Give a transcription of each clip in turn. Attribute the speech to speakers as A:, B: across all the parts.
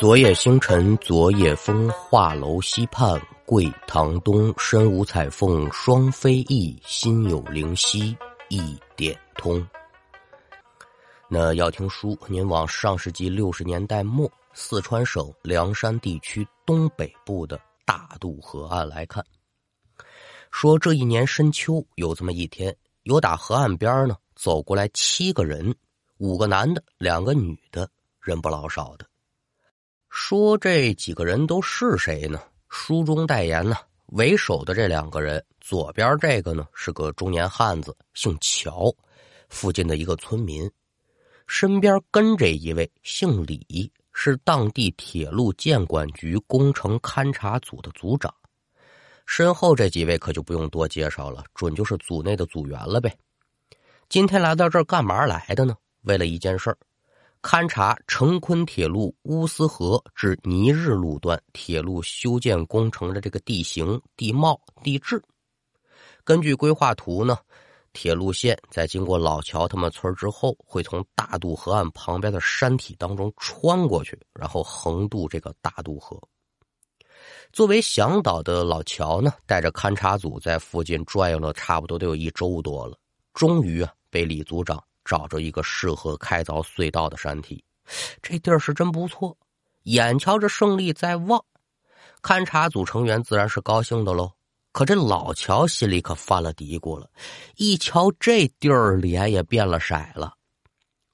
A: 昨夜星辰，昨夜风，画楼西畔，桂堂东。身无彩凤双飞翼，心有灵犀一点通。那要听书，您往上世纪六十年代末，四川省凉山地区东北部的大渡河岸来看。说这一年深秋，有这么一天，有打河岸边呢走过来七个人，五个男的，两个女的，人不老少的。说这几个人都是谁呢？书中代言呢，为首的这两个人，左边这个呢是个中年汉子，姓乔，附近的一个村民，身边跟这一位姓李，是当地铁路建管局工程勘察组的组长。身后这几位可就不用多介绍了，准就是组内的组员了呗。今天来到这儿干嘛来的呢？为了一件事儿。勘察成昆铁路乌斯河至尼日路段铁路修建工程的这个地形、地貌、地质。根据规划图呢，铁路线在经过老乔他们村之后，会从大渡河岸旁边的山体当中穿过去，然后横渡这个大渡河。作为向导的老乔呢，带着勘察组在附近转悠了差不多得有一周多了，终于啊，被李组长。找着一个适合开凿隧道的山体，这地儿是真不错。眼瞧着胜利在望，勘察组成员自然是高兴的喽。可这老乔心里可犯了嘀咕了，一瞧这地儿，脸也变了色了。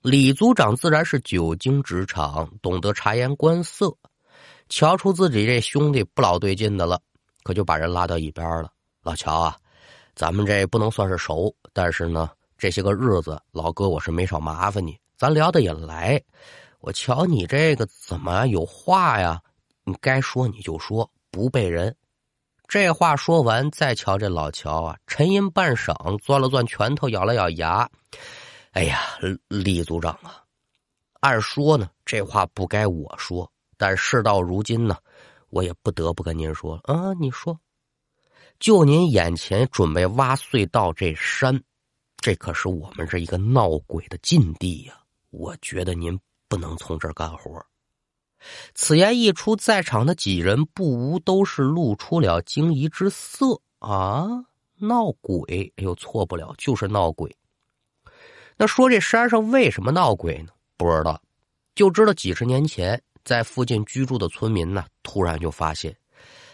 A: 李组长自然是久经职场，懂得察言观色，瞧出自己这兄弟不老对劲的了，可就把人拉到一边了。老乔啊，咱们这不能算是熟，但是呢。这些个日子，老哥我是没少麻烦你，咱聊的也来。我瞧你这个怎么有话呀？你该说你就说，不背人。这话说完，再瞧这老乔啊，沉吟半晌，攥了攥拳头，咬了咬牙。哎呀，李组长啊，按说呢，这话不该我说，但事到如今呢，我也不得不跟您说啊。你说，就您眼前准备挖隧道这山。这可是我们这一个闹鬼的禁地呀！我觉得您不能从这儿干活。此言一出，在场的几人不无都是露出了惊疑之色啊！闹鬼？哎呦，错不了，就是闹鬼。那说这山上为什么闹鬼呢？不知道，就知道几十年前在附近居住的村民呢，突然就发现，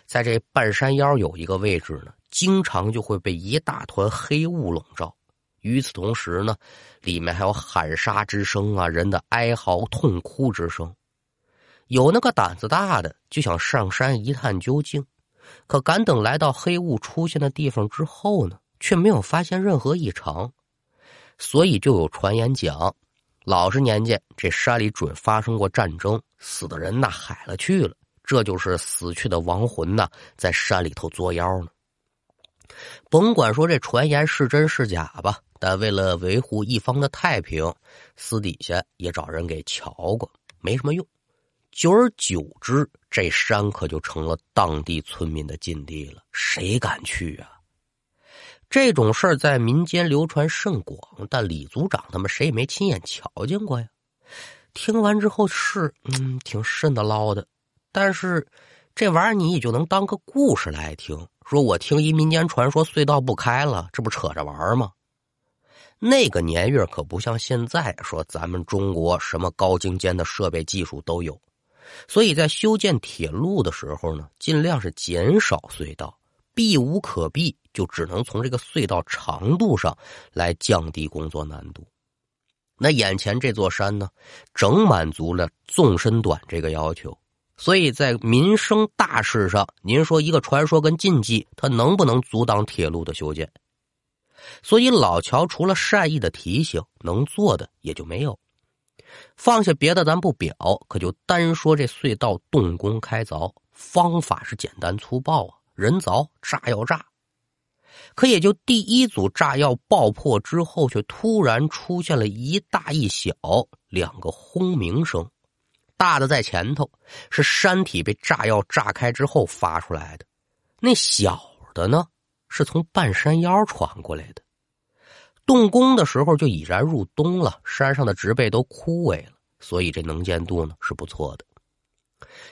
A: 在这半山腰有一个位置呢，经常就会被一大团黑雾笼罩。与此同时呢，里面还有喊杀之声啊，人的哀嚎痛哭之声。有那个胆子大的就想上山一探究竟，可赶等来到黑雾出现的地方之后呢，却没有发现任何异常。所以就有传言讲，老实年间这山里准发生过战争，死的人那海了去了，这就是死去的亡魂呐，在山里头作妖呢。甭管说这传言是真是假吧。但为了维护一方的太平，私底下也找人给瞧过，没什么用。久而久之，这山可就成了当地村民的禁地了，谁敢去啊？这种事儿在民间流传甚广，但李组长他们谁也没亲眼瞧见过呀。听完之后是嗯，挺瘆得捞的，但是这玩意儿你也就能当个故事来听。说我听一民间传说，隧道不开了，这不扯着玩吗？那个年月可不像现在，说咱们中国什么高精尖的设备技术都有，所以在修建铁路的时候呢，尽量是减少隧道，避无可避，就只能从这个隧道长度上来降低工作难度。那眼前这座山呢，正满足了纵深短这个要求，所以在民生大事上，您说一个传说跟禁忌，它能不能阻挡铁路的修建？所以老乔除了善意的提醒，能做的也就没有。放下别的咱不表，可就单说这隧道动工开凿方法是简单粗暴啊，人凿炸药炸。可也就第一组炸药爆破之后，却突然出现了一大一小两个轰鸣声。大的在前头，是山体被炸药炸开之后发出来的；那小的呢？是从半山腰传过来的。动工的时候就已然入冬了，山上的植被都枯萎了，所以这能见度呢是不错的。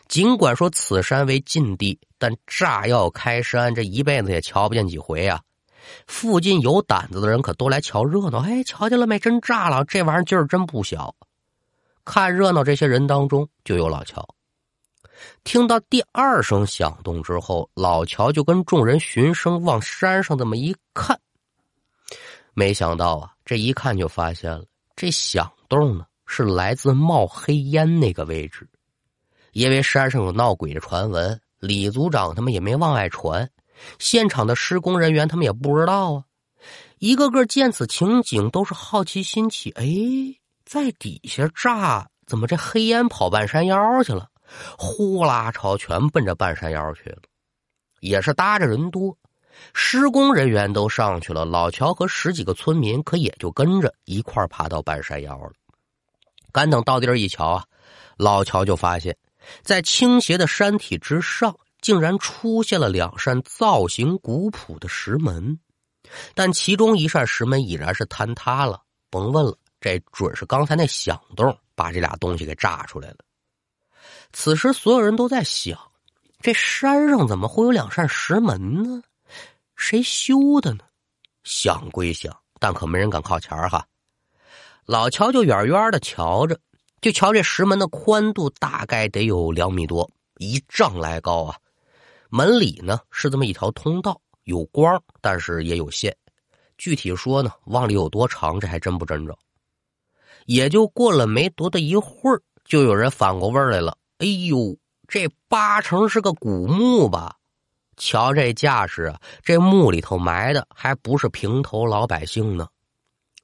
A: 尽管说此山为禁地，但炸药开山，这一辈子也瞧不见几回啊！附近有胆子的人可都来瞧热闹。哎，瞧见了没？真炸了！这玩意儿劲儿真不小。看热闹这些人当中就有老乔。听到第二声响动之后，老乔就跟众人循声往山上这么一看，没想到啊，这一看就发现了，这响动呢是来自冒黑烟那个位置。因为山上有闹鬼的传闻，李组长他们也没往外传，现场的施工人员他们也不知道啊。一个个见此情景，都是好奇心起，哎，在底下炸，怎么这黑烟跑半山腰去了？呼啦朝全奔着半山腰去了，也是搭着人多，施工人员都上去了，老乔和十几个村民可也就跟着一块爬到半山腰了。赶等到地儿一瞧啊，老乔就发现，在倾斜的山体之上，竟然出现了两扇造型古朴的石门，但其中一扇石门已然是坍塌了。甭问了，这准是刚才那响动把这俩东西给炸出来了。此时，所有人都在想：这山上怎么会有两扇石门呢？谁修的呢？想归想，但可没人敢靠前哈。老乔就远远的瞧着，就瞧这石门的宽度大概得有两米多，一丈来高啊。门里呢是这么一条通道，有光，但是也有限。具体说呢，往里有多长，这还真不真着。也就过了没多大一会儿，就有人反过味来了。哎呦，这八成是个古墓吧？瞧这架势啊，这墓里头埋的还不是平头老百姓呢。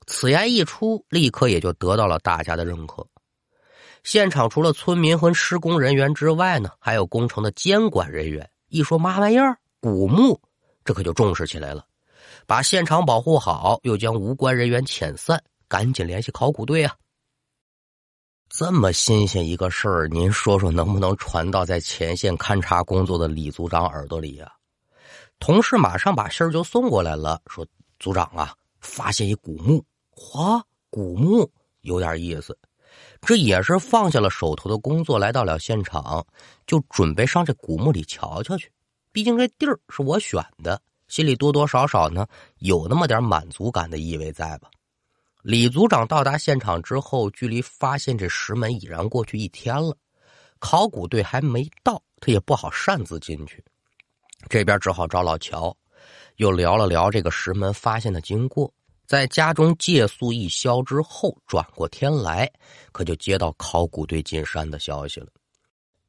A: 此言一出，立刻也就得到了大家的认可。现场除了村民和施工人员之外呢，还有工程的监管人员。一说嘛玩意儿，古墓，这可就重视起来了，把现场保护好，又将无关人员遣散，赶紧联系考古队啊。这么新鲜一个事儿，您说说能不能传到在前线勘察工作的李组长耳朵里呀？同事马上把信儿就送过来了，说：“组长啊，发现一古墓，嚯，古墓有点意思。”这也是放下了手头的工作，来到了现场，就准备上这古墓里瞧瞧去。毕竟这地儿是我选的，心里多多少少呢有那么点满足感的意味在吧？李组长到达现场之后，距离发现这石门已然过去一天了。考古队还没到，他也不好擅自进去。这边只好找老乔，又聊了聊这个石门发现的经过。在家中借宿一宵之后，转过天来，可就接到考古队进山的消息了。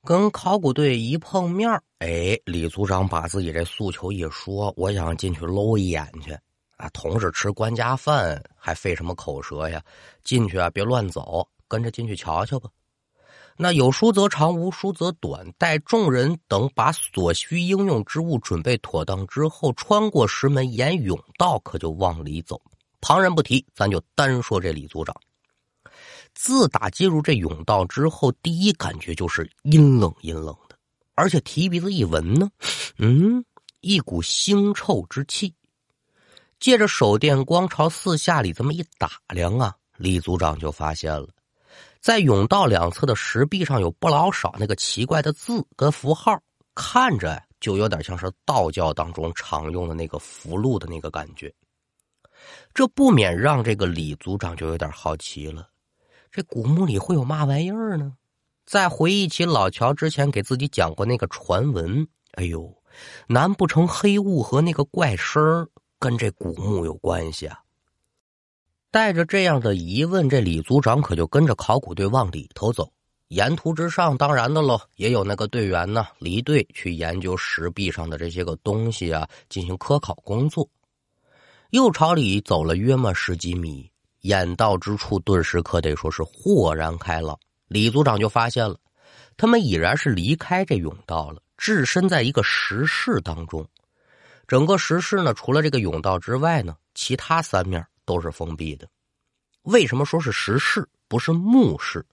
A: 跟考古队一碰面，哎，李组长把自己这诉求一说，我想进去搂一眼去。啊，同是吃官家饭，还费什么口舌呀？进去啊，别乱走，跟着进去瞧瞧吧。那有书则长，无书则短。待众人等把所需应用之物准备妥当之后，穿过石门，沿甬道，可就往里走。旁人不提，咱就单说这李组长。自打进入这甬道之后，第一感觉就是阴冷阴冷的，而且提鼻子一闻呢，嗯，一股腥臭之气。借着手电光朝四下里这么一打量啊，李组长就发现了，在甬道两侧的石壁上有不老少那个奇怪的字跟符号，看着就有点像是道教当中常用的那个符箓的那个感觉。这不免让这个李组长就有点好奇了：这古墓里会有嘛玩意儿呢？再回忆起老乔之前给自己讲过那个传闻，哎呦，难不成黑雾和那个怪声儿？跟这古墓有关系啊！带着这样的疑问，这李组长可就跟着考古队往里头走。沿途之上，当然的喽，也有那个队员呢离队去研究石壁上的这些个东西啊，进行科考工作。又朝里走了约么十几米，眼到之处，顿时可得说是豁然开朗。李组长就发现了，他们已然是离开这甬道了，置身在一个石室当中。整个石室呢，除了这个甬道之外呢，其他三面都是封闭的。为什么说是石室不是墓室？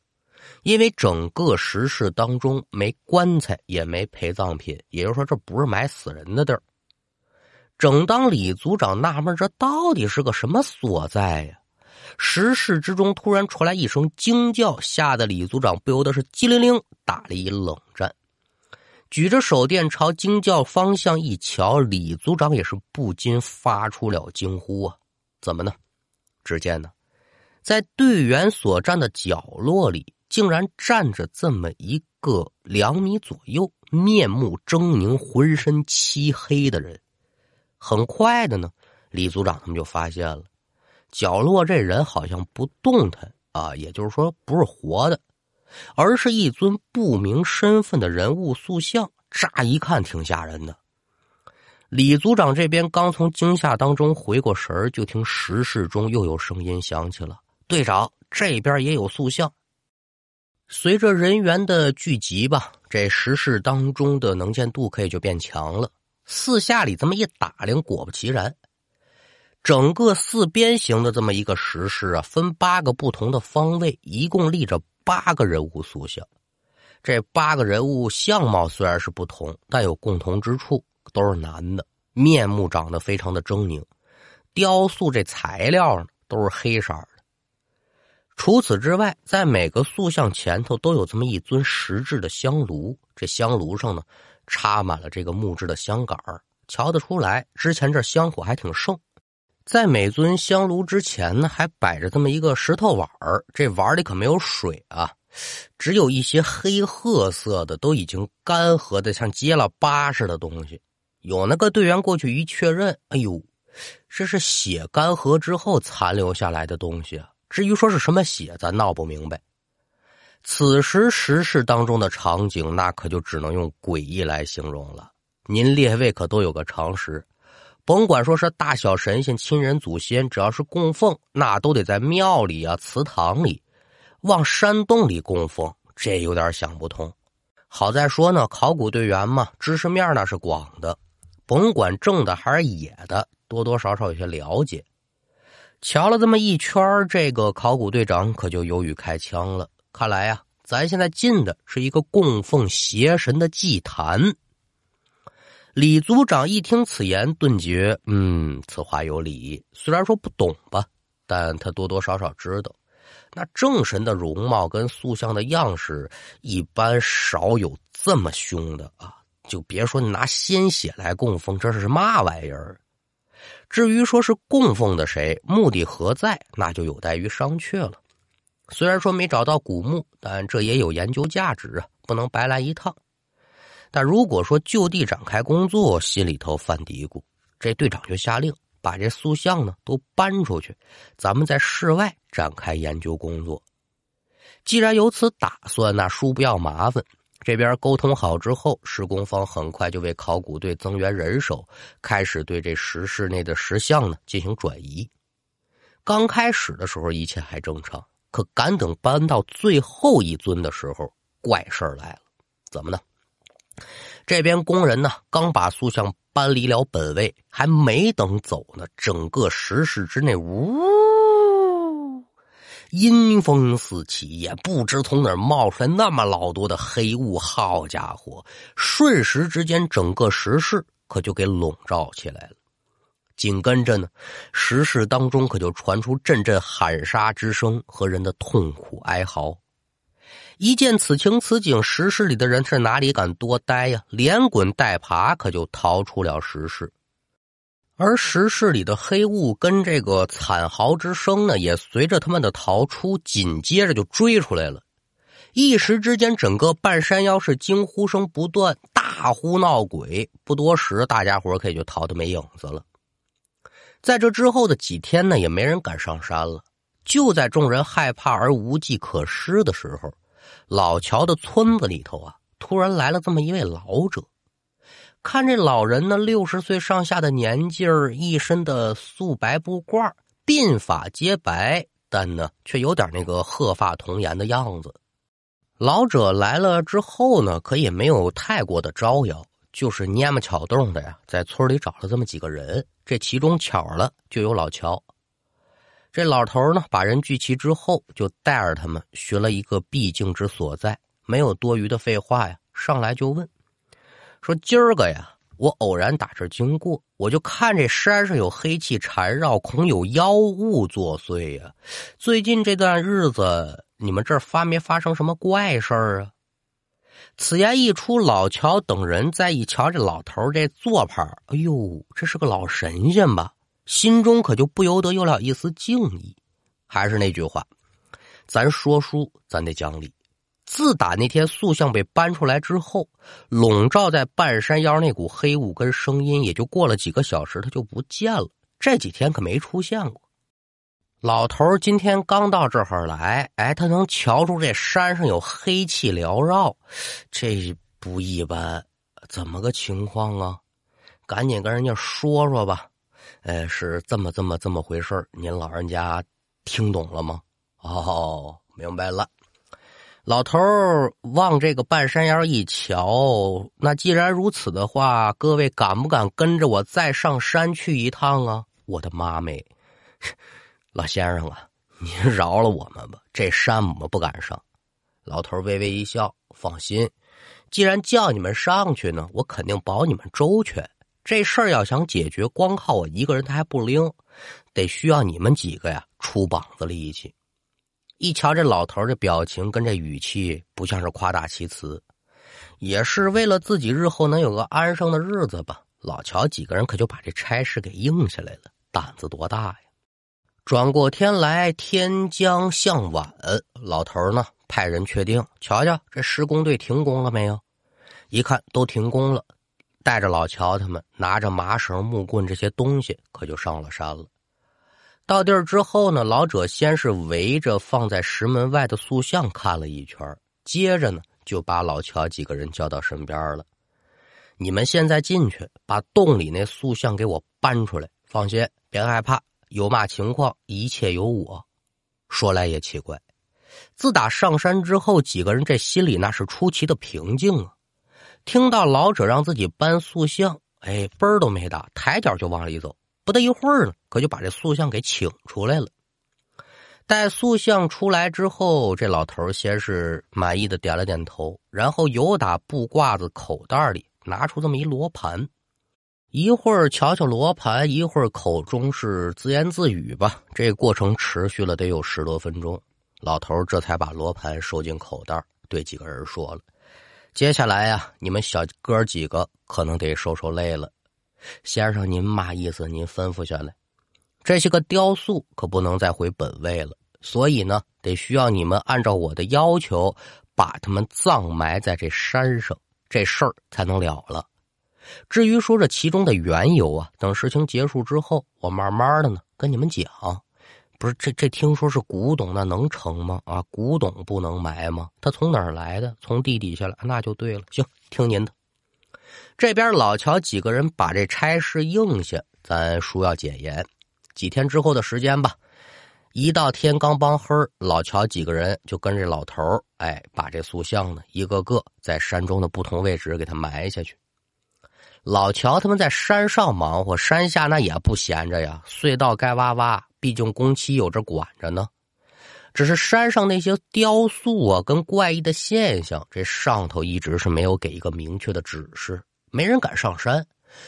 A: 因为整个石室当中没棺材，也没陪葬品，也就是说，这不是埋死人的地儿。正当李组长纳闷这到底是个什么所在呀，石室之中突然传来一声惊叫，吓得李组长不由得是机灵灵打了一冷战。举着手电朝惊叫方向一瞧，李组长也是不禁发出了惊呼啊！怎么呢？只见呢，在队员所站的角落里，竟然站着这么一个两米左右、面目狰狞、浑身漆黑的人。很快的呢，李组长他们就发现了，角落这人好像不动弹啊，也就是说不是活的，而是一尊不明身份的人物塑像。乍一看挺吓人的。李组长这边刚从惊吓当中回过神儿就听石室中又有声音响起了：“队长，这边也有塑像。”随着人员的聚集吧，这石室当中的能见度可以就变强了。四下里这么一打量，果不其然，整个四边形的这么一个石室啊，分八个不同的方位，一共立着八个人物塑像。这八个人物相貌虽然是不同，但有共同之处。都是男的，面目长得非常的狰狞，雕塑这材料呢都是黑色的。除此之外，在每个塑像前头都有这么一尊石质的香炉，这香炉上呢插满了这个木质的香杆瞧得出来之前这香火还挺盛。在每尊香炉之前呢，还摆着这么一个石头碗儿这碗里可没有水啊。只有一些黑褐色的，都已经干涸的像结了疤似的东西。有那个队员过去一确认，哎呦，这是血干涸之后残留下来的东西啊！至于说是什么血，咱闹不明白。此时石室当中的场景，那可就只能用诡异来形容了。您列位可都有个常识，甭管说是大小神仙、亲人、祖先，只要是供奉，那都得在庙里啊、祠堂里，往山洞里供奉，这有点想不通。好在说呢，考古队员嘛，知识面那是广的。甭管正的还是野的，多多少少有些了解。瞧了这么一圈，这个考古队长可就犹豫开枪了。看来呀，咱现在进的是一个供奉邪神的祭坛。李组长一听此言，顿觉，嗯，此话有理。虽然说不懂吧，但他多多少少知道，那正神的容貌跟塑像的样式，一般少有这么凶的啊。就别说拿鲜血来供奉，这是嘛玩意儿？至于说是供奉的谁，目的何在，那就有待于商榷了。虽然说没找到古墓，但这也有研究价值啊，不能白来一趟。但如果说就地展开工作，心里头犯嘀咕。这队长就下令把这塑像呢都搬出去，咱们在室外展开研究工作。既然有此打算，那殊不要麻烦。这边沟通好之后，施工方很快就为考古队增援人手，开始对这石室内的石像呢进行转移。刚开始的时候一切还正常，可赶等搬到最后一尊的时候，怪事来了。怎么呢？这边工人呢刚把塑像搬离了本位，还没等走呢，整个石室之内呜。阴风四起，也不知从哪儿冒出来那么老多的黑雾。好家伙，瞬时之间，整个石室可就给笼罩起来了。紧跟着呢，石室当中可就传出阵阵喊杀之声和人的痛苦哀嚎。一见此情此景，石室里的人是哪里敢多待呀？连滚带爬，可就逃出了石室。而石室里的黑雾跟这个惨嚎之声呢，也随着他们的逃出，紧接着就追出来了。一时之间，整个半山腰是惊呼声不断，大呼闹鬼。不多时，大家伙可以就逃得没影子了。在这之后的几天呢，也没人敢上山了。就在众人害怕而无计可施的时候，老乔的村子里头啊，突然来了这么一位老者。看这老人呢，六十岁上下的年纪儿，一身的素白布褂，鬓发皆白，但呢，却有点那个鹤发童颜的样子。老者来了之后呢，可也没有太过的招摇，就是蔫么巧动的呀，在村里找了这么几个人，这其中巧了就有老乔。这老头呢，把人聚齐之后，就带着他们寻了一个必经之所在，没有多余的废话呀，上来就问。说今儿个呀，我偶然打这经过，我就看这山上有黑气缠绕，恐有妖物作祟呀。最近这段日子，你们这儿发没发生什么怪事儿啊？此言一出，老乔等人再一瞧这老头这做派哎呦，这是个老神仙吧？心中可就不由得有了一丝敬意。还是那句话，咱说书，咱得讲理。自打那天塑像被搬出来之后，笼罩在半山腰那股黑雾跟声音，也就过了几个小时，他就不见了。这几天可没出现过。老头今天刚到这儿来，哎，他能瞧出这山上有黑气缭绕，这不一般。怎么个情况啊？赶紧跟人家说说吧。呃，是这么这么这么回事您老人家听懂了吗？哦，明白了。老头往这个半山腰一瞧，那既然如此的话，各位敢不敢跟着我再上山去一趟啊？我的妈美，老先生啊，您饶了我们吧，这山我们不敢上。老头微微一笑，放心，既然叫你们上去呢，我肯定保你们周全。这事儿要想解决，光靠我一个人他还不灵，得需要你们几个呀出膀子力气。一瞧这老头的表情跟这语气，不像是夸大其词，也是为了自己日后能有个安生的日子吧。老乔几个人可就把这差事给应下来了，胆子多大呀！转过天来，天将向晚，老头呢派人确定，瞧瞧这施工队停工了没有？一看都停工了，带着老乔他们拿着麻绳、木棍这些东西，可就上了山了。到地儿之后呢，老者先是围着放在石门外的塑像看了一圈，接着呢就把老乔几个人叫到身边了。你们现在进去，把洞里那塑像给我搬出来。放心，别害怕，有嘛情况，一切有我。说来也奇怪，自打上山之后，几个人这心里那是出奇的平静啊。听到老者让自己搬塑像，哎，嘣儿都没打，抬脚就往里走。不大一会儿呢，可就把这塑像给请出来了。待塑像出来之后，这老头先是满意的点了点头，然后由打布褂子口袋里拿出这么一罗盘，一会儿瞧瞧罗盘，一会儿口中是自言自语吧。这过程持续了得有十多分钟，老头这才把罗盘收进口袋，对几个人说了：“接下来呀，你们小哥几个可能得受受累了。”先生，您嘛意思？您吩咐下来。这些个雕塑可不能再回本位了，所以呢，得需要你们按照我的要求，把他们葬埋在这山上，这事儿才能了了。至于说这其中的缘由啊，等事情结束之后，我慢慢的呢跟你们讲。不是这这听说是古董，那能成吗？啊，古董不能埋吗？它从哪儿来的？从地底下来，那就对了。行，听您的。这边老乔几个人把这差事应下，咱叔要简言。几天之后的时间吧，一到天刚帮黑老乔几个人就跟这老头哎，把这塑像呢一个个在山中的不同位置给他埋下去。老乔他们在山上忙活，山下那也不闲着呀，隧道该挖挖，毕竟工期有着管着呢。只是山上那些雕塑啊，跟怪异的现象，这上头一直是没有给一个明确的指示，没人敢上山，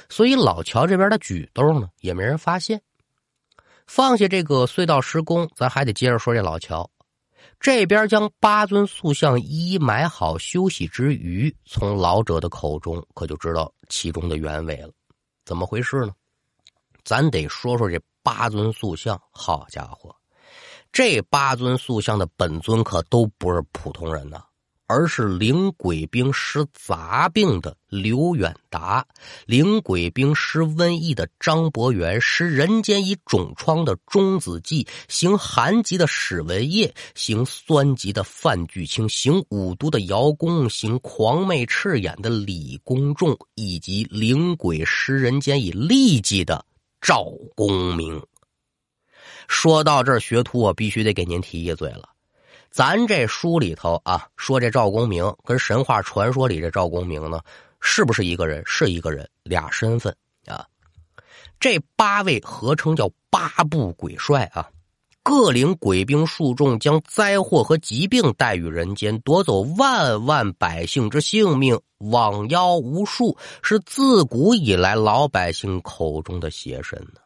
A: 所以老乔这边的举动呢，也没人发现。放下这个隧道施工，咱还得接着说这老乔这边将八尊塑像一一埋好休息之余，从老者的口中可就知道其中的原委了。怎么回事呢？咱得说说这八尊塑像，好家伙！这八尊塑像的本尊可都不是普通人呐，而是灵鬼兵施杂病的刘远达，灵鬼兵施瘟疫的张伯元，施人间以肿疮的钟子骥，行寒疾的史文业，行酸疾的范巨清，行五毒的姚公，行狂魅赤眼的李公仲，以及灵鬼施人间以痢疾的赵公明。说到这儿，学徒我必须得给您提一嘴了。咱这书里头啊，说这赵公明跟神话传说里这赵公明呢，是不是一个人？是一个人，俩身份啊。这八位合称叫八部鬼帅啊。各领鬼兵数众，将灾祸和疾病带于人间，夺走万万百姓之性命，枉妖无数，是自古以来老百姓口中的邪神呢。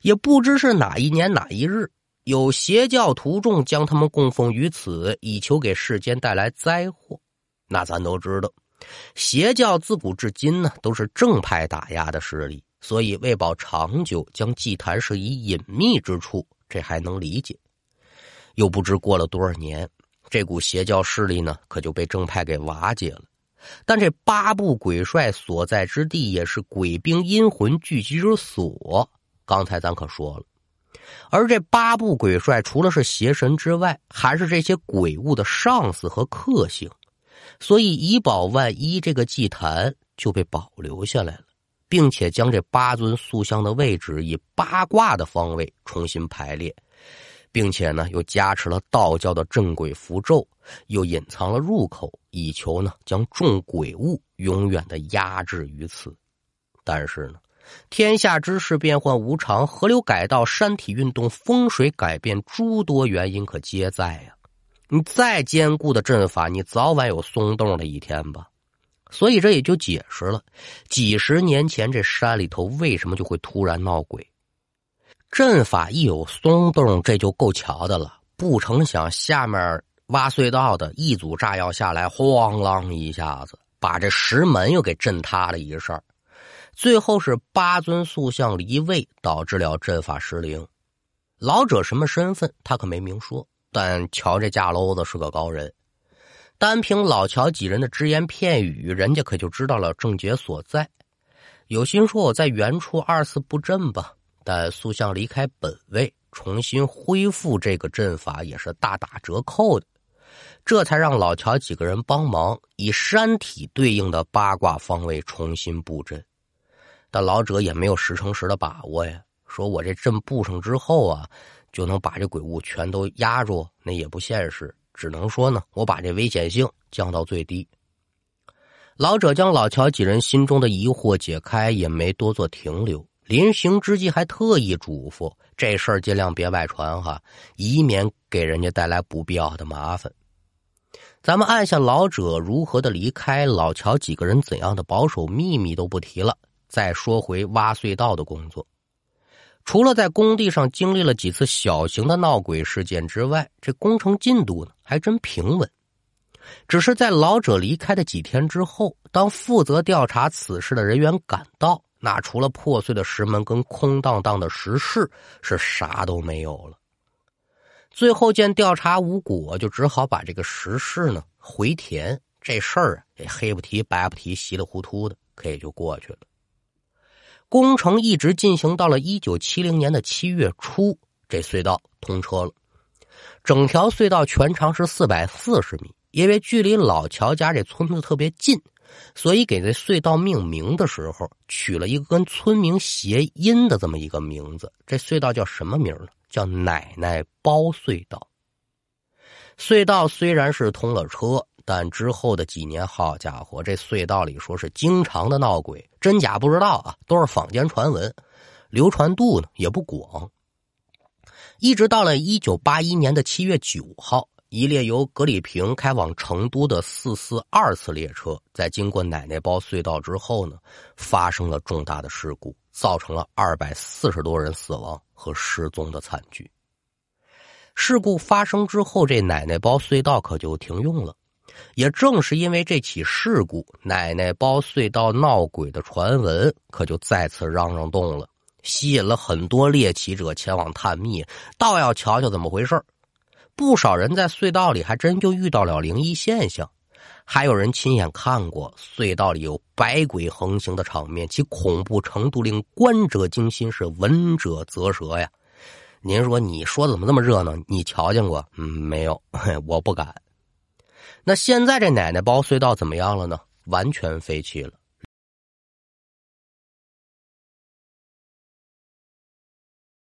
A: 也不知是哪一年哪一日，有邪教徒众将他们供奉于此，以求给世间带来灾祸。那咱都知道，邪教自古至今呢，都是正派打压的势力，所以为保长久，将祭坛设以隐秘之处。这还能理解，又不知过了多少年，这股邪教势力呢，可就被正派给瓦解了。但这八部鬼帅所在之地，也是鬼兵阴魂聚集之所。刚才咱可说了，而这八部鬼帅除了是邪神之外，还是这些鬼物的上司和克星，所以以保万一，这个祭坛就被保留下来了。并且将这八尊塑像的位置以八卦的方位重新排列，并且呢又加持了道教的镇鬼符咒，又隐藏了入口，以求呢将众鬼物永远的压制于此。但是呢，天下之事变幻无常，河流改道、山体运动、风水改变，诸多原因可皆在呀。你再坚固的阵法，你早晚有松动的一天吧。所以这也就解释了，几十年前这山里头为什么就会突然闹鬼。阵法一有松动，这就够瞧的了。不成想下面挖隧道的一组炸药下来，咣啷一下子把这石门又给震塌了一事最后是八尊塑像离位，导致了阵法失灵。老者什么身份，他可没明说，但瞧这架篓子是个高人。单凭老乔几人的只言片语，人家可就知道了症结所在。有心说我在原处二次布阵吧，但塑像离开本位，重新恢复这个阵法也是大打折扣的。这才让老乔几个人帮忙，以山体对应的八卦方位重新布阵。但老者也没有十成十的把握呀，说我这阵布上之后啊，就能把这鬼物全都压住，那也不现实。只能说呢，我把这危险性降到最低。老者将老乔几人心中的疑惑解开，也没多做停留。临行之际，还特意嘱咐这事儿尽量别外传哈，以免给人家带来不必要的麻烦。咱们按下老者如何的离开，老乔几个人怎样的保守秘密都不提了。再说回挖隧道的工作。除了在工地上经历了几次小型的闹鬼事件之外，这工程进度呢还真平稳。只是在老者离开的几天之后，当负责调查此事的人员赶到，那除了破碎的石门跟空荡荡的石室，是啥都没有了。最后见调查无果，就只好把这个石室呢回填。这事儿啊，也黑不提白不提，稀里糊涂的，可也就过去了。工程一直进行到了一九七零年的七月初，这隧道通车了。整条隧道全长是四百四十米。因为距离老乔家这村子特别近，所以给这隧道命名的时候取了一个跟村民谐音的这么一个名字。这隧道叫什么名呢？叫奶奶包隧道。隧道虽然是通了车。但之后的几年，好家伙，这隧道里说是经常的闹鬼，真假不知道啊，都是坊间传闻，流传度呢也不广。一直到了一九八一年的七月九号，一列由格里坪开往成都的四四二次列车，在经过奶奶包隧道之后呢，发生了重大的事故，造成了二百四十多人死亡和失踪的惨剧。事故发生之后，这奶奶包隧道可就停用了。也正是因为这起事故，奶奶包隧道闹鬼的传闻可就再次嚷嚷动了，吸引了很多猎奇者前往探秘，倒要瞧瞧怎么回事不少人在隧道里还真就遇到了灵异现象，还有人亲眼看过隧道里有百鬼横行的场面，其恐怖程度令观者惊心，是闻者啧舌呀。您说，你说怎么这么热闹？你瞧见过？嗯，没有，我不敢。那现在这奶奶包隧道怎么样了呢？完全废弃了。